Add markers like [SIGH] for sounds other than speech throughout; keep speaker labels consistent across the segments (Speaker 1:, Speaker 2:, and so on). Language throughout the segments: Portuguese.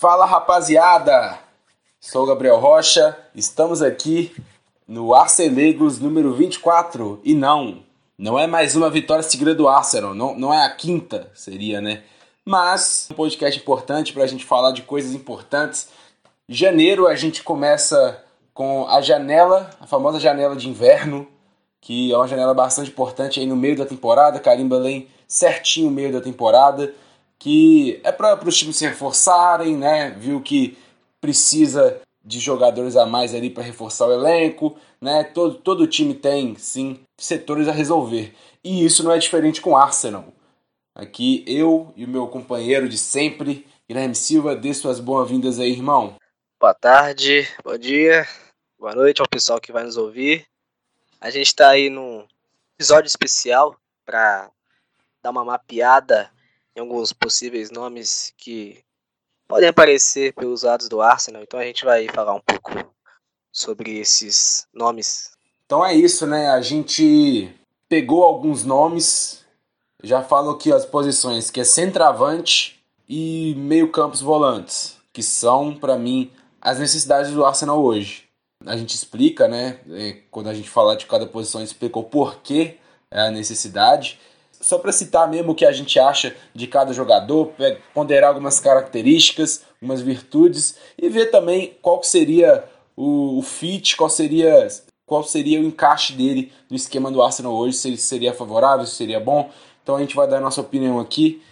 Speaker 1: Fala rapaziada, sou Gabriel Rocha, estamos aqui no Arcelegos número 24 e não, não é mais uma vitória seguida do Arsenal, não, não é a quinta, seria né? Mas um podcast importante para a gente falar de coisas importantes. Janeiro a gente começa com a janela, a famosa janela de inverno, que é uma janela bastante importante aí no meio da temporada, carimba além certinho o meio da temporada, que é para os times se reforçarem, né? Viu que precisa de jogadores a mais ali para reforçar o elenco, né? Todo, todo time tem, sim, setores a resolver. E isso não é diferente com o Arsenal. Aqui eu e o meu companheiro de sempre, Guilherme Silva, dê suas boas-vindas aí, irmão.
Speaker 2: Boa tarde, bom dia, boa noite ao pessoal que vai nos ouvir. A gente está aí num episódio especial para dar uma mapeada em alguns possíveis nomes que podem aparecer pelos lados do Arsenal. Então a gente vai falar um pouco sobre esses nomes.
Speaker 1: Então é isso, né? A gente pegou alguns nomes, já falo aqui as posições, que é centroavante e meio-campos volantes, que são, para mim, as necessidades do Arsenal hoje. A gente explica, né? É, quando a gente falar de cada posição, explicou por que é a necessidade só para citar mesmo o que a gente acha de cada jogador, ponderar algumas características, algumas virtudes e ver também qual seria o, o fit, qual seria qual seria o encaixe dele no esquema do Arsenal hoje, se ele seria favorável, se seria bom. Então a gente vai dar a nossa opinião aqui.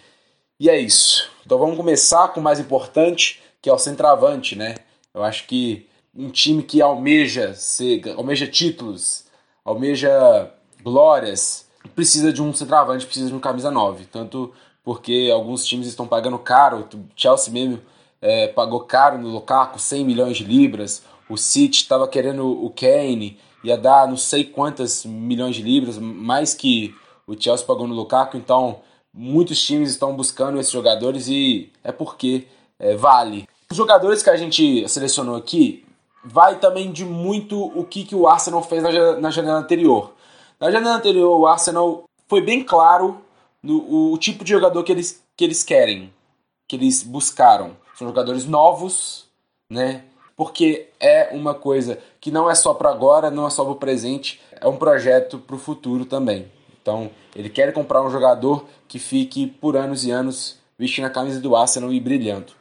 Speaker 1: E é isso. Então vamos começar com o mais importante, que é o centroavante, né? Eu acho que um time que almeja ser, almeja títulos, almeja glórias, precisa de um centroavante, precisa de um camisa 9. Tanto porque alguns times estão pagando caro, o Chelsea mesmo é, pagou caro no Lukaku, 100 milhões de libras, o City estava querendo o Kane, ia dar não sei quantas milhões de libras, mais que o Chelsea pagou no Lukaku, então muitos times estão buscando esses jogadores e é porque é, vale. Os jogadores que a gente selecionou aqui vai também de muito o que, que o Arsenal fez na, na janela anterior. Na janela anterior, o Arsenal foi bem claro no o, tipo de jogador que eles, que eles querem, que eles buscaram. São jogadores novos, né? Porque é uma coisa que não é só para agora, não é só para o presente, é um projeto para o futuro também. Então, ele quer comprar um jogador que fique por anos e anos vestindo a camisa do Arsenal e brilhando.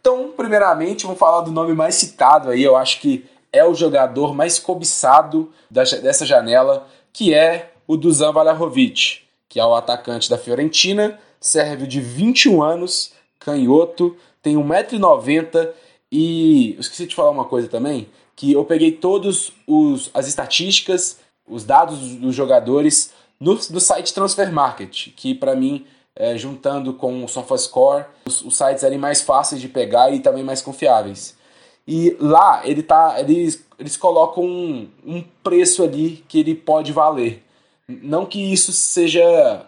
Speaker 1: Então, primeiramente, vamos falar do nome mais citado aí. Eu acho que é o jogador mais cobiçado dessa janela, que é o Dusan Vlahovic, que é o atacante da Fiorentina, serve de 21 anos, canhoto, tem 1,90m e esqueci de falar uma coisa também, que eu peguei todos os as estatísticas, os dados dos jogadores no, no site Transfer Market, que para mim, é, juntando com o SofaScore, os, os sites eram mais fáceis de pegar e também mais confiáveis. E lá ele tá, eles, eles colocam um, um preço ali que ele pode valer. Não que isso seja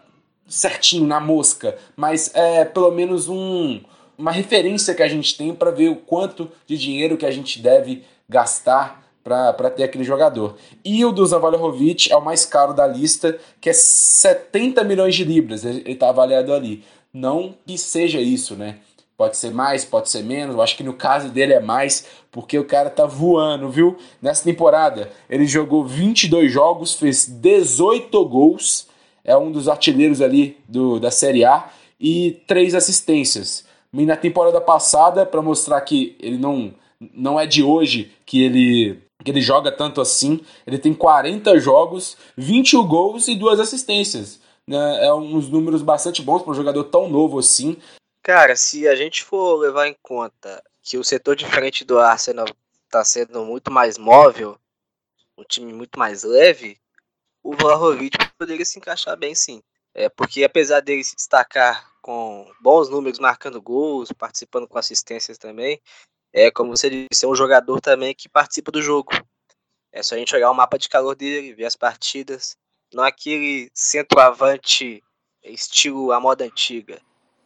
Speaker 1: certinho na mosca, mas é pelo menos um, uma referência que a gente tem para ver o quanto de dinheiro que a gente deve gastar para ter aquele jogador. E o do Zavalovic é o mais caro da lista, que é 70 milhões de libras, ele está avaliado ali. Não que seja isso, né? Pode ser mais, pode ser menos. Eu acho que no caso dele é mais, porque o cara tá voando, viu? Nessa temporada, ele jogou 22 jogos, fez 18 gols, é um dos artilheiros ali do, da Série A, e três assistências. E na temporada passada, para mostrar que ele não, não é de hoje que ele, que ele joga tanto assim, ele tem 40 jogos, 21 gols e duas assistências. Né? É uns números bastante bons para um jogador tão novo assim.
Speaker 2: Cara, se a gente for levar em conta que o setor de frente do Arsenal está sendo muito mais móvel, um time muito mais leve, o Vlahovic poderia se encaixar bem sim. É, porque apesar dele se destacar com bons números, marcando gols, participando com assistências também, é como você disse, é um jogador também que participa do jogo. É só a gente olhar o mapa de calor dele, ver as partidas, não aquele centroavante estilo a moda antiga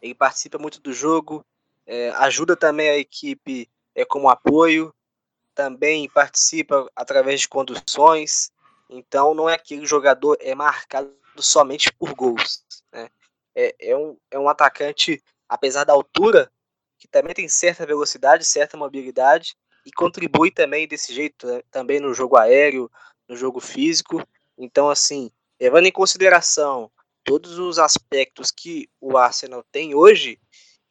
Speaker 2: ele participa muito do jogo, é, ajuda também a equipe é, como apoio, também participa através de conduções, então não é aquele jogador é marcado somente por gols. Né? É, é, um, é um atacante, apesar da altura, que também tem certa velocidade, certa mobilidade e contribui também desse jeito, né? também no jogo aéreo, no jogo físico. Então, assim, levando em consideração todos os aspectos que o Arsenal tem hoje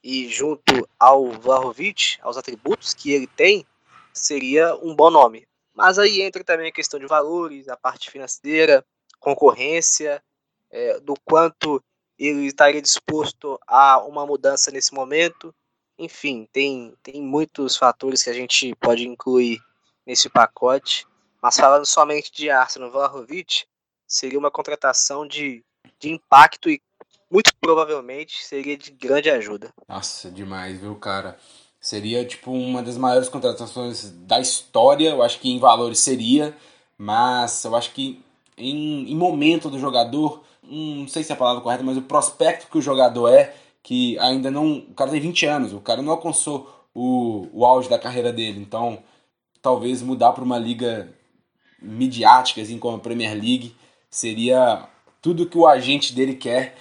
Speaker 2: e junto ao Vlahovic, aos atributos que ele tem, seria um bom nome. Mas aí entra também a questão de valores, a parte financeira, concorrência, é, do quanto ele estaria disposto a uma mudança nesse momento. Enfim, tem, tem muitos fatores que a gente pode incluir nesse pacote. Mas falando somente de Arsenal Vlahovic, seria uma contratação de, de impacto e muito provavelmente seria de grande ajuda.
Speaker 1: Nossa, demais, viu, cara? Seria, tipo, uma das maiores contratações da história. Eu acho que em valores seria, mas eu acho que em, em momento do jogador, hum, não sei se é a palavra correta, mas o prospecto que o jogador é, que ainda não. O cara tem 20 anos, o cara não alcançou o, o auge da carreira dele. Então, talvez mudar para uma liga midiática, assim como a Premier League, seria tudo que o agente dele quer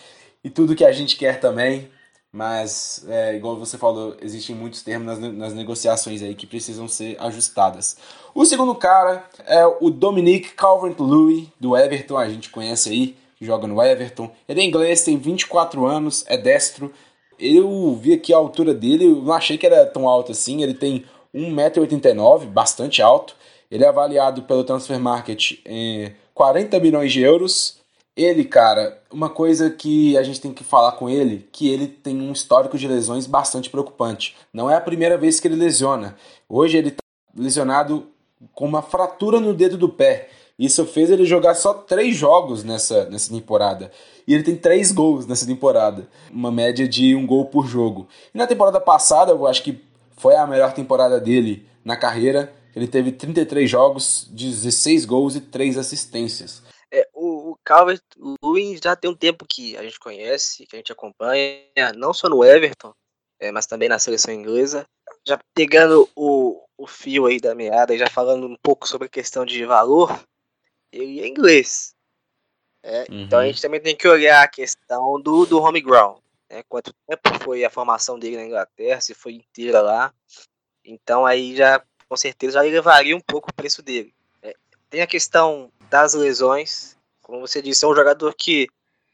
Speaker 1: e tudo que a gente quer também. Mas, é, igual você falou, existem muitos termos nas, nas negociações aí que precisam ser ajustadas. O segundo cara é o Dominic Calvert-Lewin, do Everton, a gente conhece aí, joga no Everton. Ele é inglês, tem 24 anos, é destro. Eu vi aqui a altura dele, eu não achei que era tão alto assim, ele tem 1,89m, bastante alto. Ele é avaliado pelo Transfer Market em 40 milhões de euros ele, cara, uma coisa que a gente tem que falar com ele, que ele tem um histórico de lesões bastante preocupante. Não é a primeira vez que ele lesiona. Hoje ele está lesionado com uma fratura no dedo do pé. Isso fez ele jogar só três jogos nessa, nessa temporada. E ele tem três gols nessa temporada. Uma média de um gol por jogo. E na temporada passada, eu acho que foi a melhor temporada dele na carreira. Ele teve 33 jogos, 16 gols e 3 assistências.
Speaker 2: É, o, o Calvert-Lewin já tem um tempo que a gente conhece, que a gente acompanha, não só no Everton, é, mas também na seleção inglesa. Já pegando o, o fio aí da meada e já falando um pouco sobre a questão de valor, ele é inglês. É, uhum. Então a gente também tem que olhar a questão do, do home ground. Né? Quanto tempo foi a formação dele na Inglaterra, se foi inteira lá. Então aí já, com certeza, já elevaria um pouco o preço dele. Tem a questão das lesões. Como você disse, é um jogador que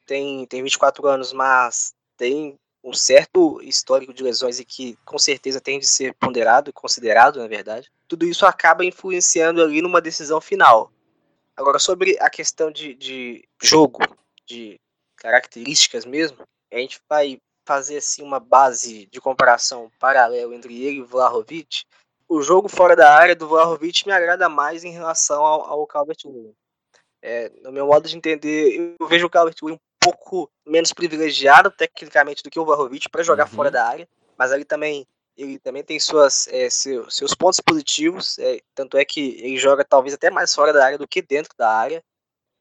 Speaker 2: tem, tem 24 anos, mas tem um certo histórico de lesões e que com certeza tem de ser ponderado e considerado, na verdade. Tudo isso acaba influenciando ali numa decisão final. Agora, sobre a questão de, de jogo, de características mesmo, a gente vai fazer assim uma base de comparação paralela entre ele e Vlahovic. O jogo fora da área do Vlahovic me agrada mais em relação ao, ao Calvert-Lewin. É, no meu modo de entender, eu vejo o Calvert um pouco menos privilegiado tecnicamente do que o Vlahovic para jogar uhum. fora da área, mas ele também ele também tem suas, é, seu, seus pontos positivos, é, tanto é que ele joga talvez até mais fora da área do que dentro da área,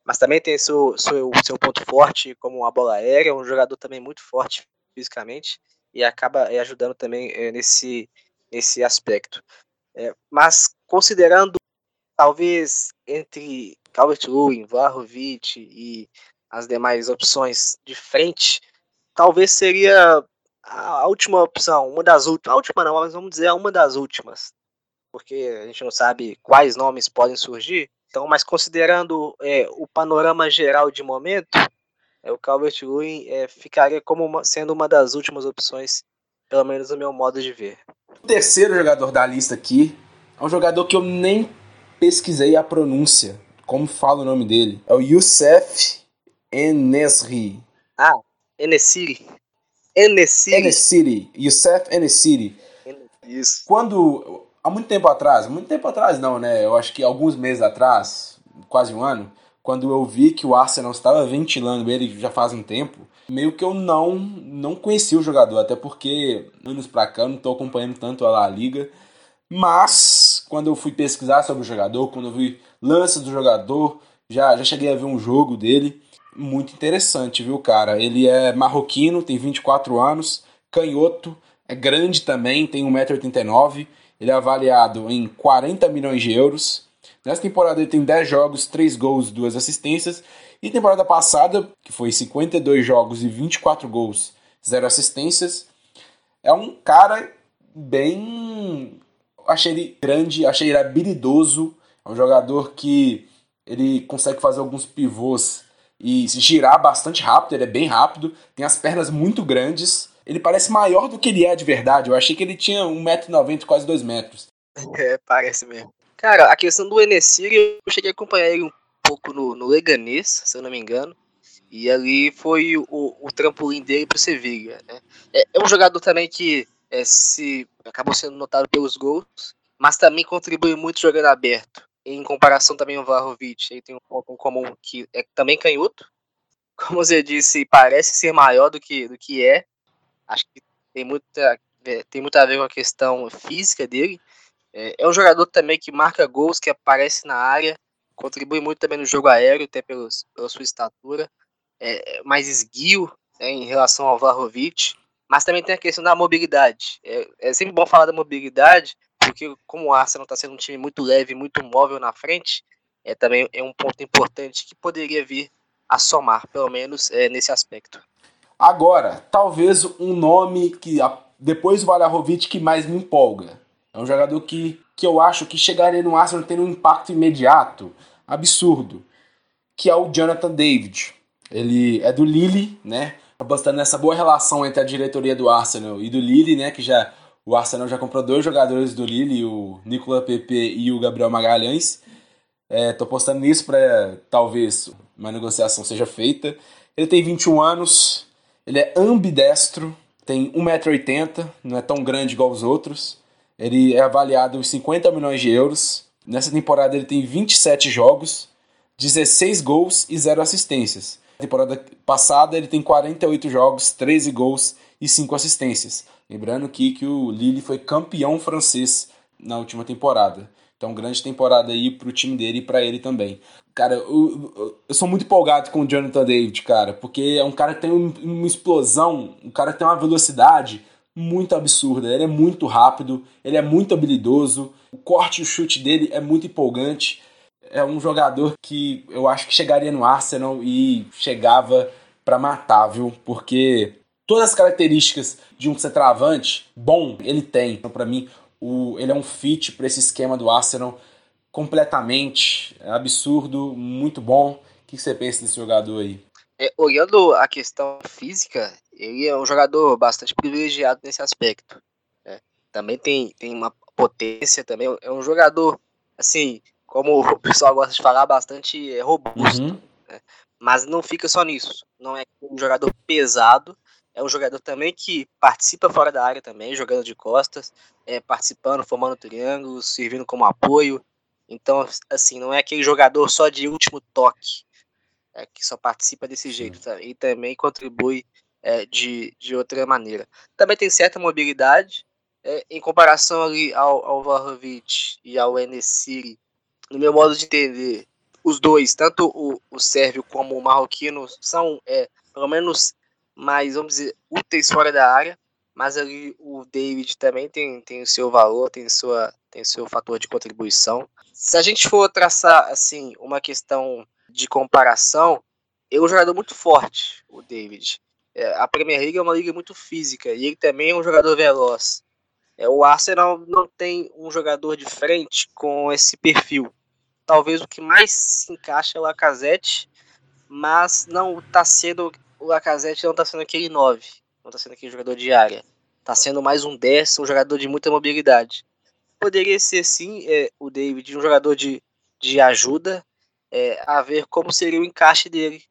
Speaker 2: mas também tem seu, seu, seu ponto forte como a bola aérea, um jogador também muito forte fisicamente e acaba é, ajudando também é, nesse, nesse aspecto. É, mas considerando talvez entre Calvert-Lewin, Vlahovic e as demais opções de frente, talvez seria a última opção, uma das últimas, a última não, mas vamos dizer uma das últimas, porque a gente não sabe quais nomes podem surgir. Então, mas considerando é, o panorama geral de momento, é, o Calvert-Lewin é, ficaria como uma, sendo uma das últimas opções, pelo menos no meu modo de ver.
Speaker 1: O terceiro jogador da lista aqui é um jogador que eu nem pesquisei a pronúncia como fala o nome dele? É o Youssef Enesri.
Speaker 2: Ah, Enesiri. Enesiri.
Speaker 1: Enesiri. Youssef Enesiri.
Speaker 2: Isso.
Speaker 1: Quando, há muito tempo atrás, muito tempo atrás não, né? Eu acho que alguns meses atrás, quase um ano, quando eu vi que o Arsenal estava ventilando ele já faz um tempo, meio que eu não não conhecia o jogador, até porque anos pra cá eu não estou acompanhando tanto a La Liga. Mas, quando eu fui pesquisar sobre o jogador, quando eu vi lance do jogador, já, já cheguei a ver um jogo dele. Muito interessante, viu, cara? Ele é marroquino, tem 24 anos, canhoto, é grande também, tem 1,89m. Ele é avaliado em 40 milhões de euros. Nessa temporada ele tem 10 jogos, 3 gols, 2 assistências. E temporada passada, que foi 52 jogos e 24 gols, 0 assistências. É um cara bem. Achei ele grande, achei ele habilidoso. É um jogador que ele consegue fazer alguns pivôs e girar bastante rápido, ele é bem rápido, tem as pernas muito grandes. Ele parece maior do que ele é de verdade. Eu achei que ele tinha 1,90m, quase 2 metros. [LAUGHS]
Speaker 2: É, parece mesmo. Cara, a questão do Enesiri, eu cheguei a acompanhar ele um pouco no, no Leganês, se eu não me engano. E ali foi o, o trampolim dele pro Sevilla. Né? É, é, um jogador também que é, se acabou sendo notado pelos gols, mas também contribui muito jogando aberto. Em comparação também ao Vlahovic, ele tem um ponto em comum que é também canhoto. [LAUGHS] Como você disse, parece ser maior do que, do que é. Acho que tem, muita, é, tem muito a ver com a questão física dele. É, é um jogador também que marca gols, que aparece na área, contribui muito também no jogo aéreo, até pelos, pela sua estatura é, mais esguio né, em relação ao Vlahovic, mas também tem a questão da mobilidade. É, é sempre bom falar da mobilidade, porque como o Arsenal está sendo um time muito leve, muito móvel na frente, é também é um ponto importante que poderia vir a somar, pelo menos é, nesse aspecto.
Speaker 1: Agora, talvez um nome que depois do Vlahovic que mais me empolga. É um jogador que, que eu acho que chegaria no Arsenal tendo um impacto imediato, absurdo, que é o Jonathan David. Ele é do Lille, né? Apostando nessa boa relação entre a diretoria do Arsenal e do Lille, né? Que já o Arsenal já comprou dois jogadores do Lille, o Nicolas Pepe e o Gabriel Magalhães. É, tô apostando nisso para talvez uma negociação seja feita. Ele tem 21 anos, ele é ambidestro, tem 1,80m, não é tão grande igual os outros. Ele é avaliado em 50 milhões de euros. Nessa temporada ele tem 27 jogos, 16 gols e 0 assistências temporada passada ele tem 48 jogos, 13 gols e 5 assistências. Lembrando aqui que o Lille foi campeão francês na última temporada. Então, grande temporada aí pro time dele e para ele também. Cara, eu, eu, sou muito empolgado com o Jonathan David, cara, porque é um cara que tem uma explosão, um cara que tem uma velocidade muito absurda. Ele é muito rápido, ele é muito habilidoso, o corte e o chute dele é muito empolgante é um jogador que eu acho que chegaria no Arsenal e chegava para matar, viu? Porque todas as características de um centroavante bom ele tem. Então, para mim, o, ele é um fit para esse esquema do Arsenal completamente é absurdo, muito bom. O que você pensa desse jogador aí?
Speaker 2: É, olhando a questão física, ele é um jogador bastante privilegiado nesse aspecto. Né? Também tem, tem uma potência, também é um jogador assim como o pessoal gosta de falar, bastante é, robusto. Uhum. Né? Mas não fica só nisso. Não é um jogador pesado, é um jogador também que participa fora da área também, jogando de costas, é, participando, formando triângulos, servindo como apoio. Então, assim, não é aquele jogador só de último toque, é, que só participa desse jeito, tá? e também contribui é, de, de outra maneira. Também tem certa mobilidade, é, em comparação ali ao, ao Vlahovic e ao Enesiri, no meu modo de entender, os dois, tanto o, o sérvio como o marroquino, são é, pelo menos mais, vamos dizer, úteis fora da área, mas ali o David também tem, tem o seu valor, tem, sua, tem seu fator de contribuição. Se a gente for traçar assim uma questão de comparação, é um jogador muito forte, o David. É, a Premier League é uma liga muito física e ele também é um jogador veloz. É, o Arsenal não tem um jogador de frente com esse perfil talvez o que mais se encaixa é o Lacazette, mas não está sendo o Lacazette não está sendo aquele 9, não está sendo aquele jogador de área. Está sendo mais um 10, um jogador de muita mobilidade. Poderia ser sim é, o David, um jogador de, de ajuda, é, a ver como seria o encaixe dele,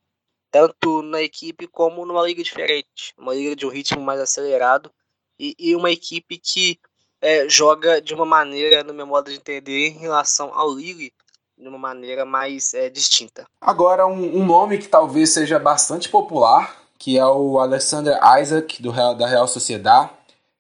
Speaker 2: tanto na equipe como numa liga diferente, uma liga de um ritmo mais acelerado e, e uma equipe que é, joga de uma maneira, no meu modo de entender, em relação ao Lille, de uma maneira mais é, distinta.
Speaker 1: Agora, um, um, nome que talvez seja bastante popular, que é o Alexander Isaac, do Real, da Real Sociedade.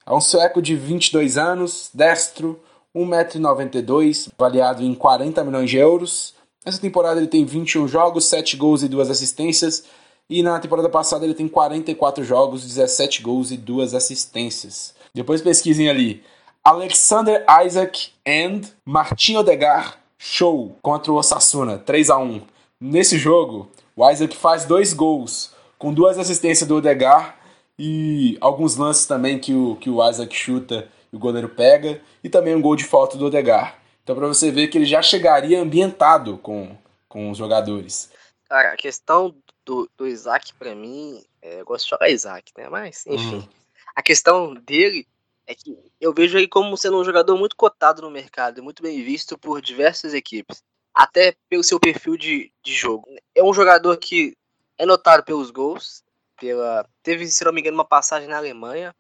Speaker 1: É um sueco de 22 anos, destro, 1,92m, avaliado em 40 milhões de euros. Nessa temporada ele tem 21 jogos, 7 gols e 2 assistências. E na temporada passada ele tem 44 jogos, 17 gols e 2 assistências. Depois pesquisem ali. Alexander Isaac and Martin Odegaard show contra o Osasuna, 3 a 1 Nesse jogo, o Isaac faz dois gols, com duas assistências do Odegar e alguns lances também que o, que o Isaac chuta e o goleiro pega, e também um gol de falta do Odegar. Então, para você ver que ele já chegaria ambientado com, com os jogadores.
Speaker 2: Cara, a questão do, do Isaac, para mim, é, eu gosto de jogar Isaac, né? Mas, enfim. Uhum. A questão dele é que eu vejo ele como sendo um jogador muito cotado no mercado, muito bem visto por diversas equipes, até pelo seu perfil de, de jogo. É um jogador que é notado pelos gols, pela teve, se não me engano, uma passagem na Alemanha,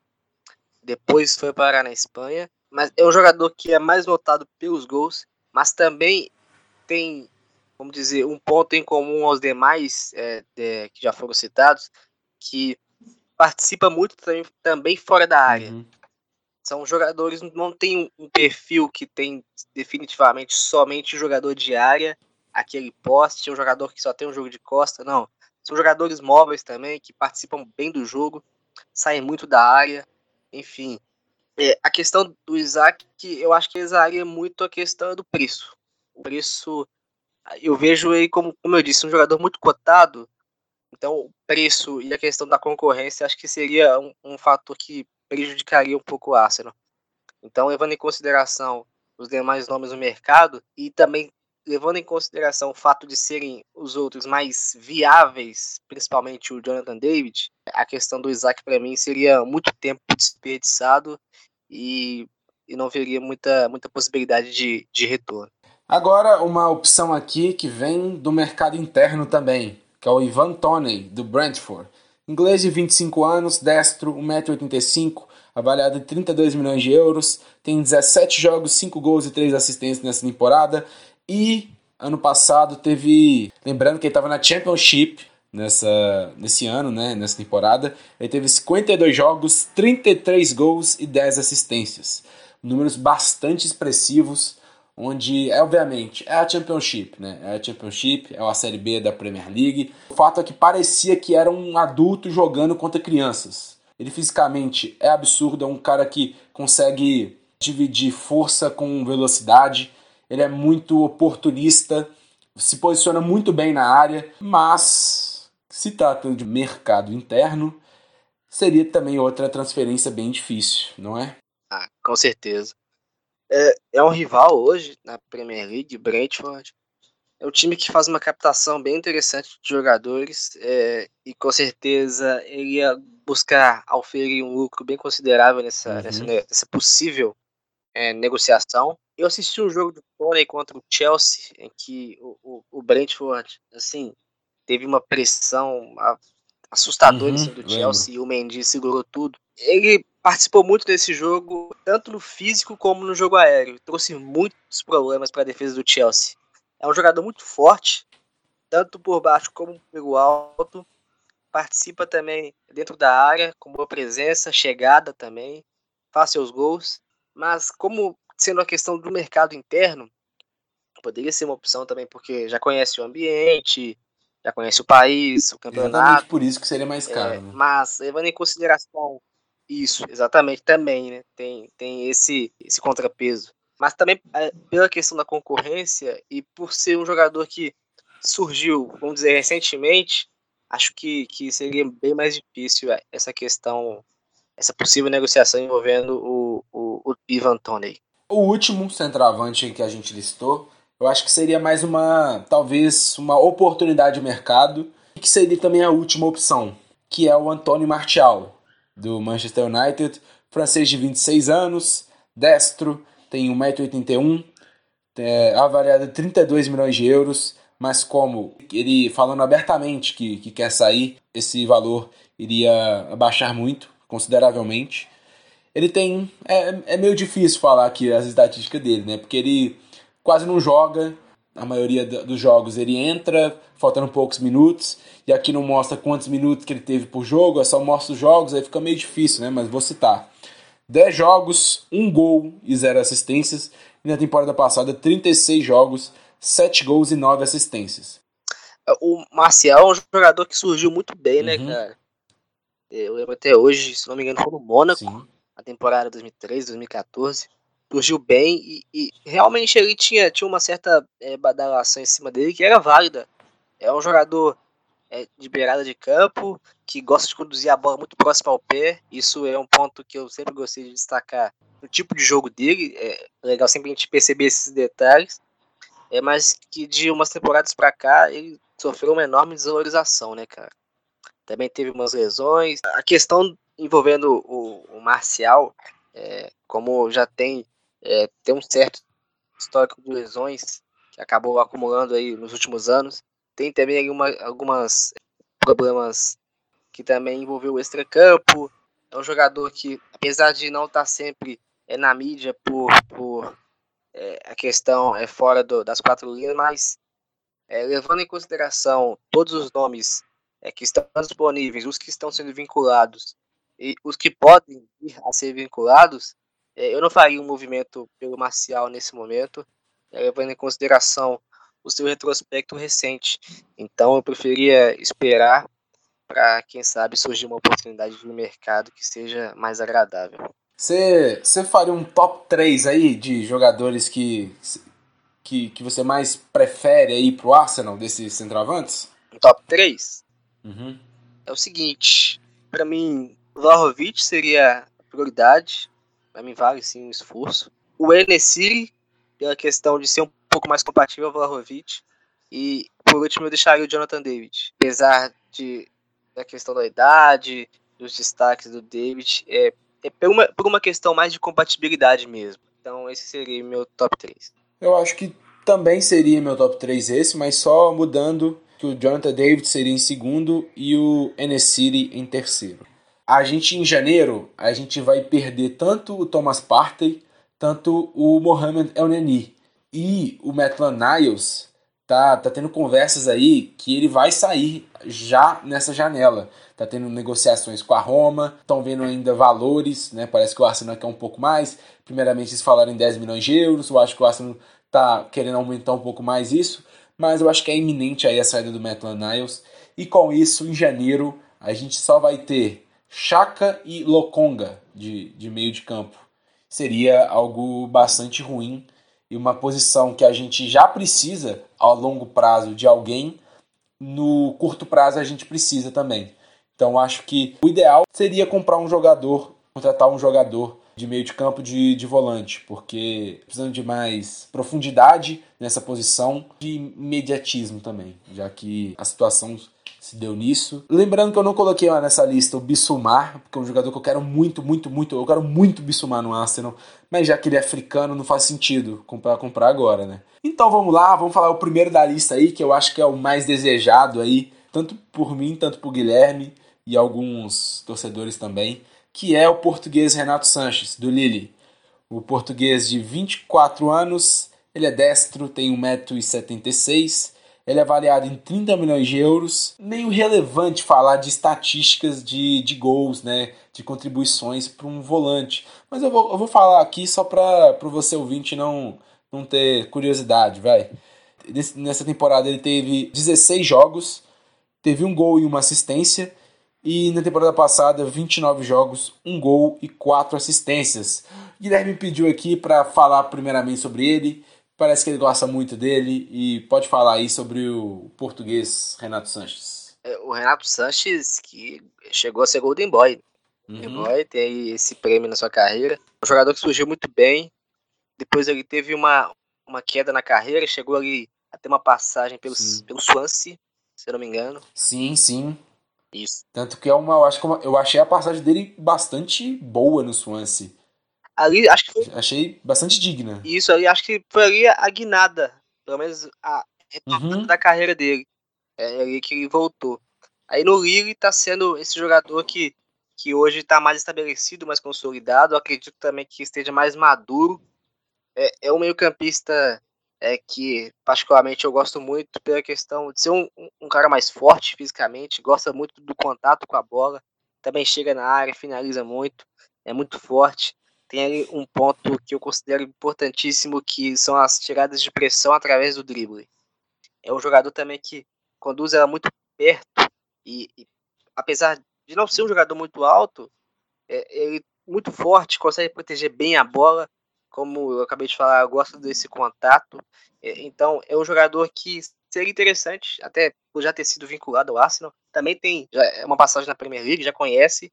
Speaker 2: depois foi parar na Espanha, mas é um jogador que é mais notado pelos gols, mas também tem, vamos dizer, um ponto em comum aos demais é, de, que já foram citados, que participa muito também, também fora da área. Uhum. São jogadores, não tem um perfil que tem definitivamente somente jogador de área, aquele poste, um jogador que só tem um jogo de costa, não. São jogadores móveis também, que participam bem do jogo, saem muito da área, enfim. É, a questão do Isaac, eu acho que exaria muito a questão do preço. O preço, eu vejo ele como, como eu disse, um jogador muito cotado. Então, o preço e a questão da concorrência, acho que seria um, um fator que prejudicaria um pouco o Arsenal. Então, levando em consideração os demais nomes no mercado e também levando em consideração o fato de serem os outros mais viáveis, principalmente o Jonathan David, a questão do Isaac para mim seria muito tempo desperdiçado e, e não veria muita, muita possibilidade de, de retorno.
Speaker 1: Agora, uma opção aqui que vem do mercado interno também, que é o Ivan Toney, do Brentford. Inglês de 25 anos, destro, 1,85m, avaliado em 32 milhões de euros, tem 17 jogos, 5 gols e 3 assistências nessa temporada. E ano passado teve. Lembrando que ele estava na Championship, nessa, nesse ano, né, nessa temporada. Ele teve 52 jogos, 33 gols e 10 assistências. Números bastante expressivos, onde, é, obviamente, é a Championship, né? É a Championship, é a Série B da Premier League. O fato é que parecia que era um adulto jogando contra crianças. Ele fisicamente é absurdo, é um cara que consegue dividir força com velocidade. Ele é muito oportunista, se posiciona muito bem na área, mas se tratando de mercado interno, seria também outra transferência bem difícil, não é?
Speaker 2: Ah, com certeza. É, é um rival hoje na Premier League, Brentford. É um time que faz uma captação bem interessante de jogadores é, e com certeza ele ia buscar oferir um lucro bem considerável nessa, uhum. nessa, nessa, possível é, negociação. Eu assisti um jogo do Tony contra o Chelsea, em que o, o, o Brentford, assim, teve uma pressão assustadora uhum, do Chelsea e o Mendy segurou tudo. Ele participou muito desse jogo, tanto no físico como no jogo aéreo. Trouxe muitos problemas para a defesa do Chelsea. É um jogador muito forte, tanto por baixo como pelo alto. Participa também dentro da área, com boa presença, chegada também, faz seus gols. Mas como sendo a questão do mercado interno, poderia ser uma opção também, porque já conhece o ambiente, já conhece o país, o campeonato. Exatamente
Speaker 1: por isso que seria mais caro. É,
Speaker 2: né? Mas levando em consideração isso, exatamente, também, né? Tem, tem esse, esse contrapeso. Mas também é, pela questão da concorrência e por ser um jogador que surgiu, vamos dizer, recentemente, acho que, que seria bem mais difícil é, essa questão, essa possível negociação envolvendo o, o, o Ivan Toney.
Speaker 1: O último centroavante que a gente listou eu acho que seria mais uma, talvez, uma oportunidade de mercado, e que seria também a última opção, que é o Antônio Martial, do Manchester United, francês de 26 anos, destro, tem 1,81m, é, avaliado em 32 milhões de euros, mas como ele falando abertamente que, que quer sair, esse valor iria abaixar muito, consideravelmente. Ele tem. É, é meio difícil falar aqui as estatísticas dele, né? Porque ele quase não joga. A maioria dos jogos ele entra, faltando poucos minutos, e aqui não mostra quantos minutos que ele teve por jogo, é só mostra os jogos, aí fica meio difícil, né? Mas vou citar. 10 jogos, 1 gol e 0 assistências. E na temporada passada, 36 jogos, 7 gols e 9 assistências.
Speaker 2: O Marcial é um jogador que surgiu muito bem, né, uhum. cara? Eu lembro até hoje, se não me engano, foi no Mônaco, Sim. Temporada 2013, 2014 surgiu bem e, e, realmente ele tinha, tinha uma certa é, badalação em cima dele que era válida. É um jogador é, de beirada de campo, que gosta de conduzir a bola muito próxima ao pé. Isso é um ponto que eu sempre gostei de destacar no tipo de jogo dele. É legal sempre a gente perceber esses detalhes. É, mas que de umas temporadas para cá ele sofreu uma enorme desvalorização, né, cara? Também teve umas lesões. A questão envolvendo o, o Marcial, é, como já tem, é, tem um certo histórico de lesões que acabou acumulando aí nos últimos anos, tem também alguma, algumas problemas que também envolveu o extracampo. É um jogador que, apesar de não estar sempre é, na mídia por, por é, a questão é fora do, das quatro linhas, mas é, levando em consideração todos os nomes é, que estão disponíveis, os que estão sendo vinculados e os que podem vir a ser vinculados, é, eu não faria um movimento pelo Marcial nesse momento, é, levando em consideração o seu retrospecto recente. Então eu preferia esperar para, quem sabe, surgir uma oportunidade no mercado que seja mais agradável.
Speaker 1: Você faria um top 3 aí de jogadores que, que, que você mais prefere aí pro Arsenal, desses centroavantes?
Speaker 2: Um top 3?
Speaker 1: Uhum.
Speaker 2: É o seguinte, para mim, Vlahovic seria prioridade, para mim vale sim um esforço. O Enesiri, pela questão de ser um pouco mais compatível ao Vlahovic. E por último eu deixaria o Jonathan David. Apesar de da questão da idade, dos destaques do David, é, é por, uma, por uma questão mais de compatibilidade mesmo. Então esse seria meu top 3.
Speaker 1: Eu acho que também seria meu top 3 esse, mas só mudando que o Jonathan David seria em segundo e o Enesiri em terceiro. A gente em janeiro, a gente vai perder tanto o Thomas Partey, tanto o Mohamed El Neni. E o Maitland Niles tá, tá tendo conversas aí que ele vai sair já nessa janela. Tá tendo negociações com a Roma, estão vendo ainda valores, né? Parece que o Arsenal quer um pouco mais. Primeiramente eles falaram em 10 milhões de euros, eu acho que o Arsenal tá querendo aumentar um pouco mais isso, mas eu acho que é iminente aí a saída do Maitland Niles. E com isso, em janeiro, a gente só vai ter Chaka e Lokonga de, de meio de campo. Seria algo bastante ruim e uma posição que a gente já precisa ao longo prazo de alguém, no curto prazo a gente precisa também. Então acho que o ideal seria comprar um jogador, contratar um jogador de meio de campo de, de volante, porque precisando de mais profundidade nessa posição, de imediatismo também, já que a situação se deu nisso. Lembrando que eu não coloquei nessa lista o Bissumar, porque é um jogador que eu quero muito, muito, muito, eu quero muito Bissumar no Arsenal, mas já que ele é africano não faz sentido comprar comprar agora, né? Então vamos lá, vamos falar o primeiro da lista aí, que eu acho que é o mais desejado aí, tanto por mim, tanto por Guilherme e alguns torcedores também, que é o português Renato Sanches, do Lille. O português de 24 anos, ele é destro, tem 1,76m, ele é avaliado em 30 milhões de euros. Meio relevante falar de estatísticas de, de gols, né? De contribuições para um volante. Mas eu vou, eu vou falar aqui só para você ouvinte não, não ter curiosidade, vai. Nessa temporada ele teve 16 jogos, teve um gol e uma assistência. E na temporada passada, 29 jogos, um gol e quatro assistências. Guilherme pediu aqui para falar primeiramente sobre ele Parece que ele gosta muito dele e pode falar aí sobre o português Renato Sanches.
Speaker 2: É, o Renato Sanches, que chegou a ser Golden Boy. Uhum. Golden Boy tem esse prêmio na sua carreira. Um jogador que surgiu muito bem. Depois ele teve uma, uma queda na carreira, chegou ali a ter uma passagem pelo, pelo Swansea, se eu não me engano.
Speaker 1: Sim, sim.
Speaker 2: Isso.
Speaker 1: Tanto que é uma, eu, acho que é eu achei a passagem dele bastante boa no Swansea.
Speaker 2: Ali, acho que foi...
Speaker 1: Achei bastante digna.
Speaker 2: Isso ali, acho que foi ali a guinada. Pelo menos a uhum. da carreira dele. É ali que ele voltou. Aí no Lille tá sendo esse jogador que, que hoje está mais estabelecido, mais consolidado. Eu acredito também que esteja mais maduro. É, é um meio-campista é, que, particularmente, eu gosto muito pela questão de ser um, um cara mais forte fisicamente, gosta muito do contato com a bola, também chega na área, finaliza muito, é muito forte tem ali um ponto que eu considero importantíssimo, que são as tiradas de pressão através do drible. É um jogador também que conduz ela muito perto e, e apesar de não ser um jogador muito alto, é, ele muito forte, consegue proteger bem a bola, como eu acabei de falar, eu gosto desse contato. É, então, é um jogador que, se seria interessante, até por já ter sido vinculado ao Arsenal. Também tem é uma passagem na Premier League, já conhece.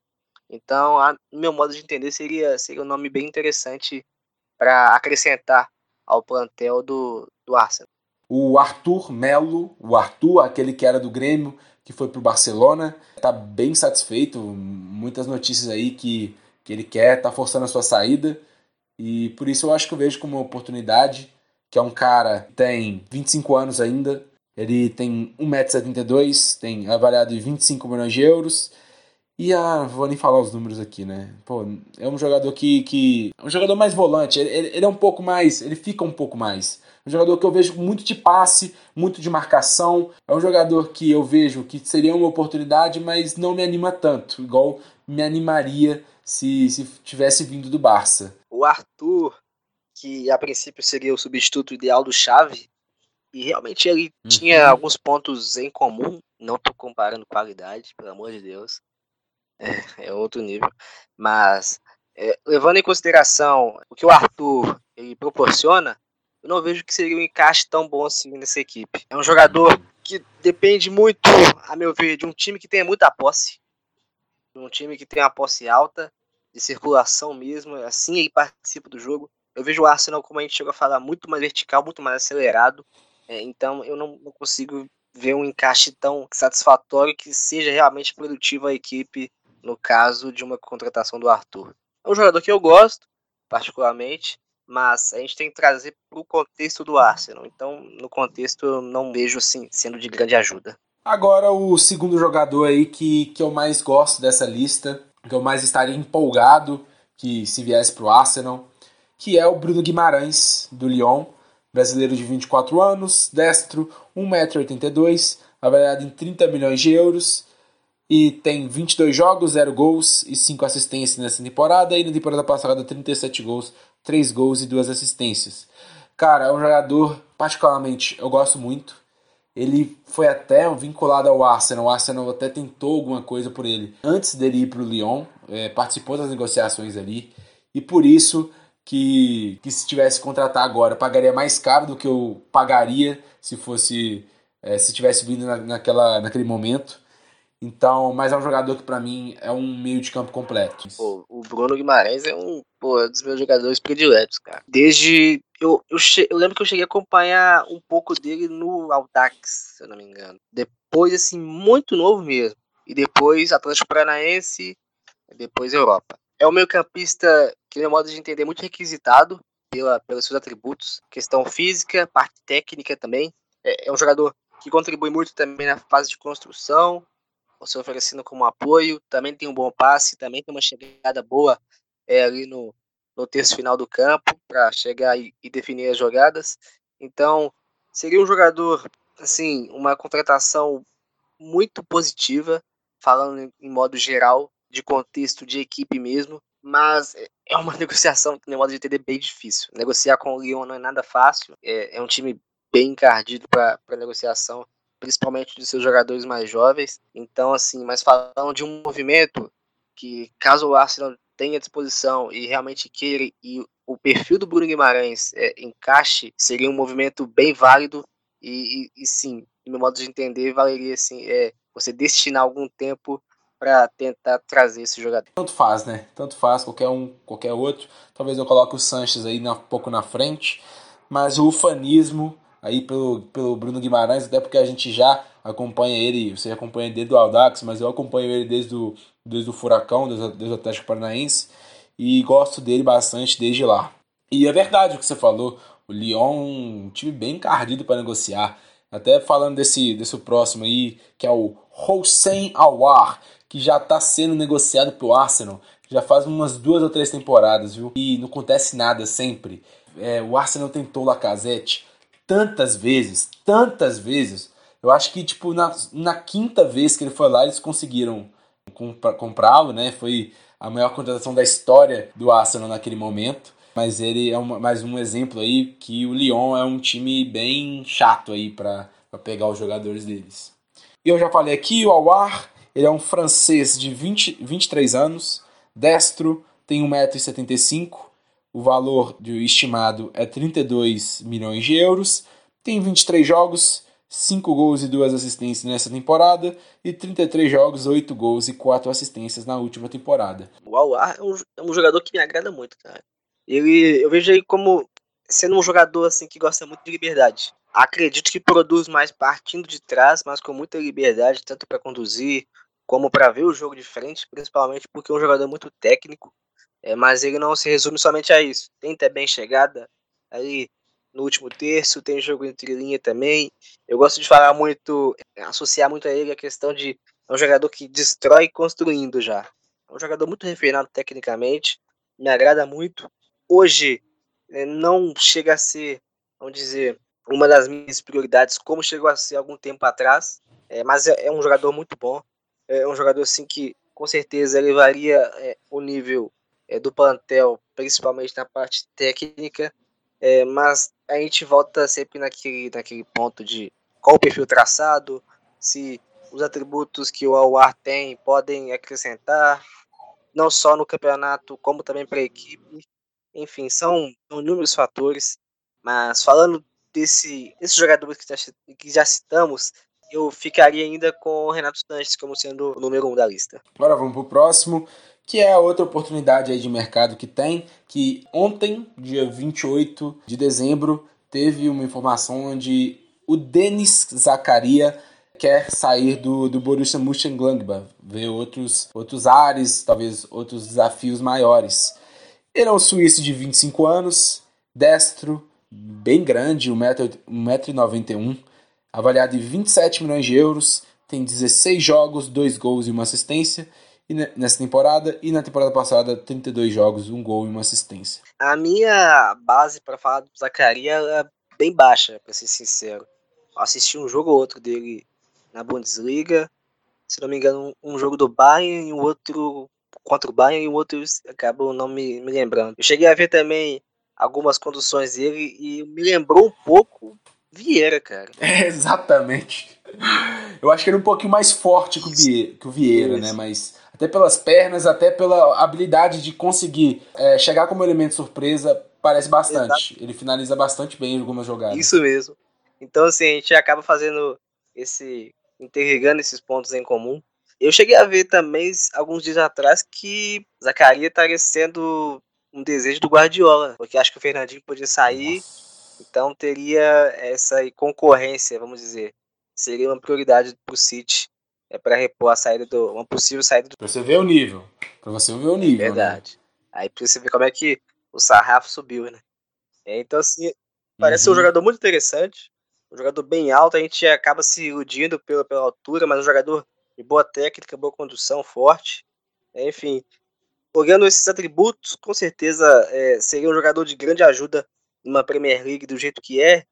Speaker 2: Então, a, no meu modo de entender, seria, seria um nome bem interessante para acrescentar ao plantel do, do Arsenal.
Speaker 1: O Arthur Melo, o Arthur, aquele que era do Grêmio, que foi para o Barcelona, está bem satisfeito. Muitas notícias aí que, que ele quer, está forçando a sua saída. E por isso eu acho que eu vejo como uma oportunidade, que é um cara que tem 25 anos ainda, ele tem 1,72m, tem avaliado em 25 milhões de euros. E ah, vou nem falar os números aqui, né? Pô, é um jogador que. que é um jogador mais volante, ele, ele é um pouco mais. Ele fica um pouco mais. Um jogador que eu vejo muito de passe, muito de marcação. É um jogador que eu vejo que seria uma oportunidade, mas não me anima tanto, igual me animaria se, se tivesse vindo do Barça.
Speaker 2: O Arthur, que a princípio seria o substituto ideal do Xavi, e realmente ele uhum. tinha alguns pontos em comum. Não estou comparando qualidade, pelo amor de Deus. [LAUGHS] É, outro nível. Mas, é, levando em consideração o que o Arthur ele proporciona, eu não vejo que seria um encaixe tão bom assim nessa equipe. É um jogador que depende muito, a meu ver, de um time que tenha muita posse, de um time que tenha uma posse alta, de circulação mesmo, assim ele participa do jogo. Eu vejo o Arsenal, como a gente chegou a falar, muito mais vertical, muito mais acelerado. É, então eu não, não, consigo ver um encaixe tão satisfatório que seja realmente produtivo a equipe no caso de uma contratação do Arthur. É um jogador que eu gosto, particularmente, mas a gente tem que trazer para o contexto do Arsenal. Então, no contexto, eu não vejo assim sendo de grande ajuda.
Speaker 1: Agora, o segundo jogador aí que, que eu mais gosto dessa lista, que eu mais estaria empolgado que se viesse para o Arsenal, que é o Bruno Guimarães, do Lyon, brasileiro de 24 anos, destro, 1,82m, avaliado em 30 milhões de euros, e tem 22 jogos, 0 gols e 5 assistências nessa temporada, e na temporada passada 37 gols, 3 gols e 2 assistências. Cara, é um jogador, particularmente, eu gosto muito. Ele foi até vinculado ao Arsenal. O Arsenal até tentou alguma coisa por ele antes dele ir para o Lyon, é, participou das negociações ali. E por isso que, que se tivesse contratar agora, pagaria mais caro do que eu pagaria se fosse é, se tivesse vindo na, naquela, naquele momento. Então, mas é um jogador que para mim é um meio de campo completo.
Speaker 2: Pô, o Bruno Guimarães é um, pô, é um dos meus jogadores prediletos, cara. Desde eu, eu, che... eu, lembro que eu cheguei a acompanhar um pouco dele no Audax, se eu não me engano. Depois, assim, muito novo mesmo. E depois Atlético Paranaense, depois Europa. É um meio campista que, no meu modo de entender, muito requisitado pela, pelos seus atributos. Questão física, parte técnica também. É, é um jogador que contribui muito também na fase de construção, você oferecendo como apoio, também tem um bom passe, também tem uma chegada boa é, ali no, no terço final do campo para chegar e, e, definir as jogadas. Então, seria um jogador, assim, uma contratação muito positiva, falando em, em modo geral, de contexto de equipe mesmo, mas é uma [LAUGHS] negociação, no modo de entender, bem difícil. Negociar com o Lyon não é nada fácil, é, é um time bem encardido para negociação principalmente de seus jogadores mais jovens. Então, assim, mas falando de um movimento que, caso o Arsenal tenha disposição e realmente queira e o perfil do Bruno Guimarães é, encaixe, seria um movimento bem válido e, e, e, sim, no meu modo de entender, valeria assim, é, você destinar algum tempo para tentar trazer esse jogador.
Speaker 1: Tanto faz, né? Tanto faz, qualquer um, qualquer outro. Talvez eu coloque o Sanches aí um pouco na frente, mas o ufanismo aí pelo, pelo Bruno Guimarães, até porque a gente já acompanha ele, você acompanha desde o Aldax, mas eu acompanho ele desde o, desde o Furacão, desde, desde o Atlético Paranaense, e gosto dele bastante desde lá. E é verdade o que você falou, o Lyon um time bem encardido para negociar. Até falando desse, desse próximo aí, que é o Hossein Awar, que já está sendo negociado pelo Arsenal, já faz umas duas ou três temporadas, viu? E não acontece nada sempre. É, o Arsenal tentou o Lacazette, tantas vezes, tantas vezes. Eu acho que, tipo, na, na quinta vez que ele foi lá, eles conseguiram comprá-lo, né? Foi a maior contratação da história do Arsenal naquele momento. Mas ele é uma, mais um exemplo aí que o Lyon é um time bem chato aí para pegar os jogadores deles. E eu já falei aqui, o Awar, ele é um francês de 20, 23 anos, destro, tem 1,75m, o valor do estimado é 32 milhões de euros. Tem 23 jogos, 5 gols e 2 assistências nessa temporada e 33 jogos, 8 gols e 4 assistências na última temporada.
Speaker 2: O Aouar é um, é um jogador que me agrada muito, cara. Ele, eu vejo ele como sendo um jogador assim que gosta muito de liberdade. Acredito que produz mais partindo de trás, mas com muita liberdade, tanto para conduzir como para ver o jogo de frente, principalmente porque é um jogador muito técnico. É, mas ele não se resume somente a isso. Tem também chegada ali no último terço, tem jogo entre linha também. Eu gosto de falar muito, associar muito a ele a questão de é um jogador que destrói construindo já. É um jogador muito refinado tecnicamente, me agrada muito. Hoje é, não chega a ser, vamos dizer, uma das minhas prioridades, como chegou a ser algum tempo atrás, é, mas é, é, um jogador muito bom. É um jogador assim que com certeza elevaria é, o nível é, do plantel, principalmente na parte técnica. É, mas a gente volta sempre naquele, naquele ponto de qual o perfil traçado, se os atributos que o Awar tem podem acrescentar, não só no campeonato, como também para a equipe. Enfim, são inúmeros fatores. Mas falando desse, desses jogadores que já, que já citamos, eu ficaria ainda com o Renato Sanches como sendo o número um da lista.
Speaker 1: Agora vamos para o próximo, que é a outra oportunidade aí de mercado que tem, que ontem, dia 28 de dezembro, teve uma informação onde o Denis Zakaria quer sair do, do Borussia Mönchengladbach, ver outros, outros ares, talvez outros desafios maiores. Ele é um suíço de 25 anos, destro, bem grande, 1,91m, avaliado em 27 milhões de euros, tem 16 jogos, 2 gols e uma assistência nessa temporada e na temporada passada 32 jogos, um gol e uma assistência.
Speaker 2: A minha base para falar do Zacaria é bem baixa, para ser sincero. Assisti um jogo ou outro dele na Bundesliga, se não me engano, um jogo do Bayern e um outro contra o Bayern e o outro acabo não me, me lembrando. Eu cheguei a ver também algumas conduções dele e me lembrou um pouco Vieira, cara. [LAUGHS]
Speaker 1: É, exatamente. Eu acho que ele é um pouquinho mais forte que o Vieira, que o Vieira né? Mas até pelas pernas, até pela habilidade de conseguir é, chegar como elemento surpresa, parece bastante. Exato. Ele finaliza bastante bem algumas jogadas.
Speaker 2: Isso mesmo. Então, assim, a gente acaba fazendo esse. interligando esses pontos em comum. Eu cheguei a ver também, alguns dias atrás, que Zacaria estaria sendo um desejo do Guardiola, porque acho que o Fernandinho podia sair, Nossa. Então teria essa concorrência, vamos dizer. Seria uma prioridade para o City é para repor a saída do. uma possível saída do.
Speaker 1: Pra você ver o nível. Pra você ver o nível.
Speaker 2: É verdade. Né? Aí pra você ver como é que o sarrafo subiu, né? É, então, assim, parece uhum. um jogador muito interessante. Um jogador bem alto, a gente acaba se iludindo pela, pela altura, mas um jogador de boa técnica, boa condução, forte. É, enfim, olhando esses atributos, com certeza é, seria um jogador de grande ajuda numa Premier League do jeito que é.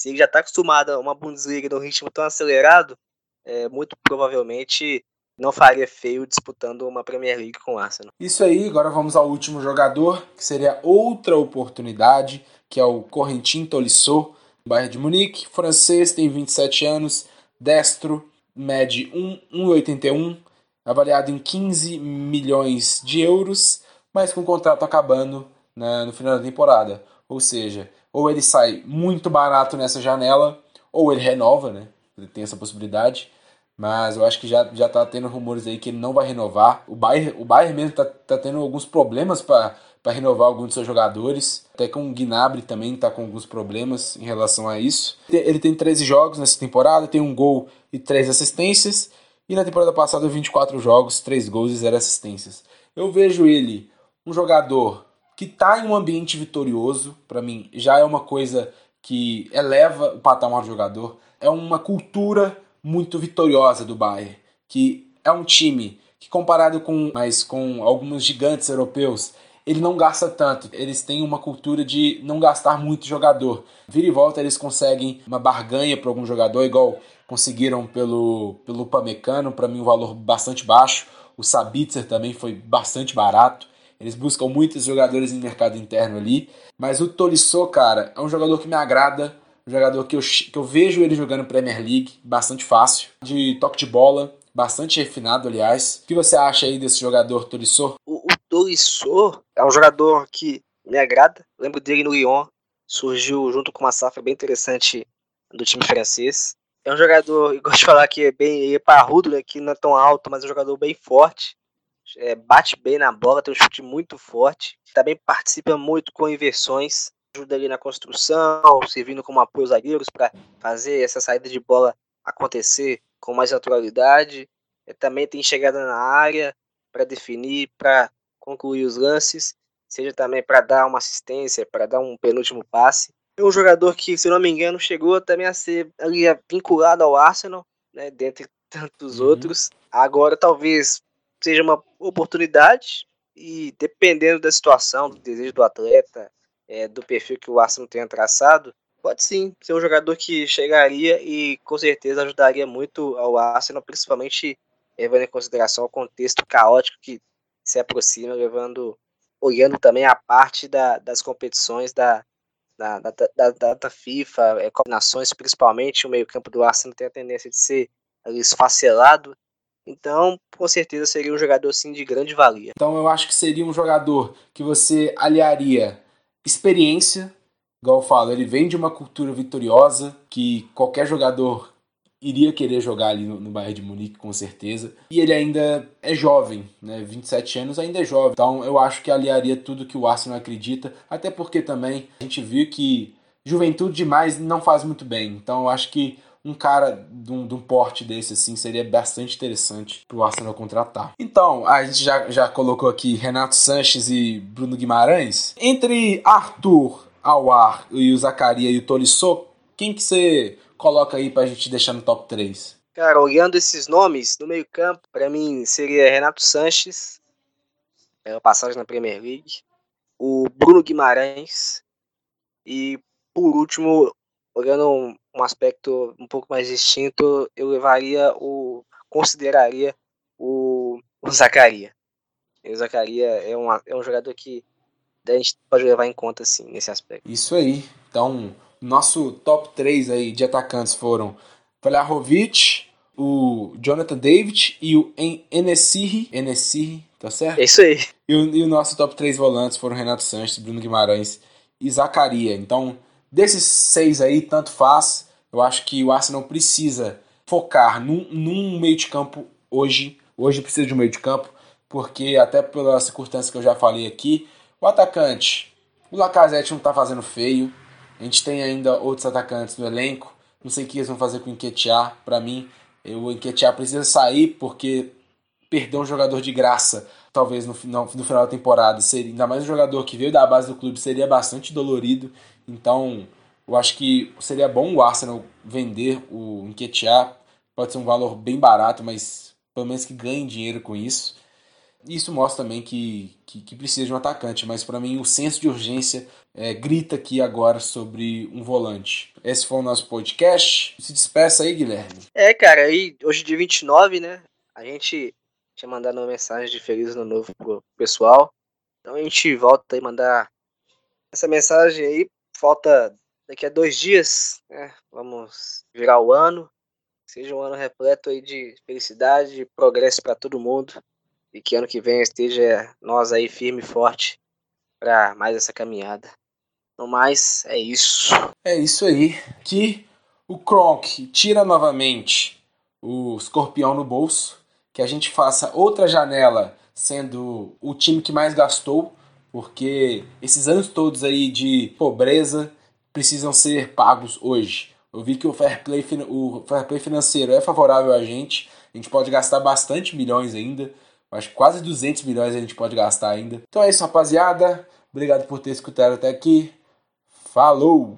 Speaker 2: Se ele já está acostumado a uma Bundesliga num ritmo tão acelerado, é, muito provavelmente não faria feio disputando uma Premier League com o Arsenal.
Speaker 1: Isso aí, agora vamos ao último jogador, que seria outra oportunidade, que é o Correntin Tolisso, Bayern de Munique, francês, tem 27 anos, destro, mede 1,81, avaliado em 15 milhões de euros, mas com o contrato acabando né, no final da temporada. Ou seja, ou ele sai muito barato nessa janela, ou ele renova, né? Ele tem essa possibilidade. Mas eu acho que já, já tá tendo rumores aí que ele não vai renovar. O Bayern, o Bayern mesmo tá, tá tendo alguns problemas para renovar alguns de seus jogadores. Até com o Gnabry também tá com alguns problemas em relação a isso. Ele tem 13 jogos nessa temporada, tem um gol e 3 assistências. E na temporada passada, 24 jogos, 3 gols e 0 assistências. Eu vejo ele um jogador que tá em um ambiente vitorioso. para mim, já é uma coisa que eleva o patamar do jogador. É uma cultura muito vitoriosa do Bayern, que é um time que comparado com, mas com alguns gigantes europeus, ele não gasta tanto. Eles têm uma cultura de não gastar muito jogador. Vira e volta eles conseguem uma barganha para algum jogador, igual conseguiram pelo pelo Pamecano, para mim um valor bastante baixo. O Sabitzer também foi bastante barato. Eles buscam muitos jogadores em mercado interno ali. Mas o Tolisso, cara, é um jogador que me agrada um jogador que eu, que eu vejo ele jogando Premier League, bastante fácil, de toque de bola, bastante refinado, aliás. O que você acha aí desse jogador Tolisso?
Speaker 2: O, o Tolisso é um jogador que me agrada. lembro dele no Lyon, surgiu junto com uma safra bem interessante do time francês. É um jogador, [LAUGHS] eu gosto de falar que é bem é parrudo, né, que não é tão alto, mas é um jogador bem forte. É, bate bem na bola, tem um chute muito forte. Também participa muito com inversões, ajuda ali na construção, servindo como apoio aos zagueiros para fazer essa saída de bola acontecer com mais naturalidade. É, também tem chegada na área para definir, para concluir os lances, seja também para dar uma assistência, para dar um penúltimo passe. É um jogador que, se não me engano, chegou também a ser ali, vinculado ao Arsenal, né, dentre tantos uhum. outros. Agora talvez seja uma oportunidade e dependendo da situação, do desejo do atleta, é, do perfil que o Arsenal tenha traçado, pode sim ser um jogador que chegaria e com certeza ajudaria muito ao Arsenal, principalmente levando em consideração o contexto caótico que se aproxima, levando olhando também a parte da, das competições da, da, da, da data FIFA, é, combinações, principalmente o meio-campo do Arsenal tem a tendência de ser esfacelado. Então, com certeza seria um jogador assim de grande valia.
Speaker 1: Então, eu acho que seria um jogador que você aliaria experiência, igual eu falo, ele vem de uma cultura vitoriosa que qualquer jogador iria querer jogar ali no, no Bayern de Munique, com certeza. E ele ainda é jovem, né? 27 anos ainda é jovem. Então eu acho que aliaria tudo que o Arsenal acredita, até porque também a gente viu que juventude demais não faz muito bem. Então eu acho que um cara de um, de um, porte desse assim seria bastante interessante para o Arsenal contratar. Então, a gente já, já colocou aqui Renato Sanches e Bruno Guimarães. Entre Arthur, Awar e o Zacaria e o Tolisso, quem que você coloca aí pra gente deixar no top 3?
Speaker 2: Cara, olhando esses nomes no meio-campo, para mim seria Renato Sanches, pela passagem na Premier League, o Bruno Guimarães e, por último, olhando um, aspecto um pouco mais distinto, eu levaria o. consideraria o, o Zacaria. o Zacaria é, uma, é um jogador que a gente pode levar em conta, assim, nesse aspecto.
Speaker 1: Isso aí. Então, nosso top 3 aí de atacantes foram Vlahovic, o Jonathan David e o Enesiri. Enesiri, tá certo?
Speaker 2: É isso aí.
Speaker 1: E o, e o nosso top 3 volantes foram Renato Sanches, Bruno Guimarães e Zacaria. Então, desses seis aí, tanto faz. Eu acho que o Arsenal precisa focar num, num meio de campo hoje. Hoje precisa de um meio de campo, porque até pela circunstância que eu já falei aqui, o atacante, o Lacazette não tá fazendo feio. A gente tem ainda outros atacantes no elenco. Não sei o que eles vão fazer com o Enquetear. Para mim, o Enquetear precisa sair porque perder um jogador de graça, talvez no final, no final da temporada, seria, ainda mais um jogador que veio da base do clube, seria bastante dolorido. Então, eu acho que seria bom o Arsenal vender o Enquetear. Pode ser um valor bem barato, mas pelo menos que ganhe dinheiro com isso. Isso mostra também que, que, que precisa de um atacante, mas para mim o senso de urgência é, grita aqui agora sobre um volante. Esse foi o nosso podcast. Se despeça aí, Guilherme.
Speaker 2: É, cara, aí hoje dia 29, né? A gente tinha mandado uma mensagem de Feliz Ano Novo pro pessoal. Então a gente volta aí mandar essa mensagem aí. Falta daqui a dois dias, né? Vamos virar o ano. Seja um ano repleto aí de felicidade, de progresso para todo mundo e que ano que vem esteja nós aí firme e forte para mais essa caminhada. No mais, é isso.
Speaker 1: É isso aí. Que o Kronk tira novamente o escorpião no bolso, que a gente faça outra janela sendo o time que mais gastou, porque esses anos todos aí de pobreza precisam ser pagos hoje. Eu vi que o fair play, o fair play financeiro é favorável a gente, a gente pode gastar bastante milhões ainda. Acho que quase 200 milhões a gente pode gastar ainda. Então é isso, rapaziada. Obrigado por ter escutado até aqui. Falou!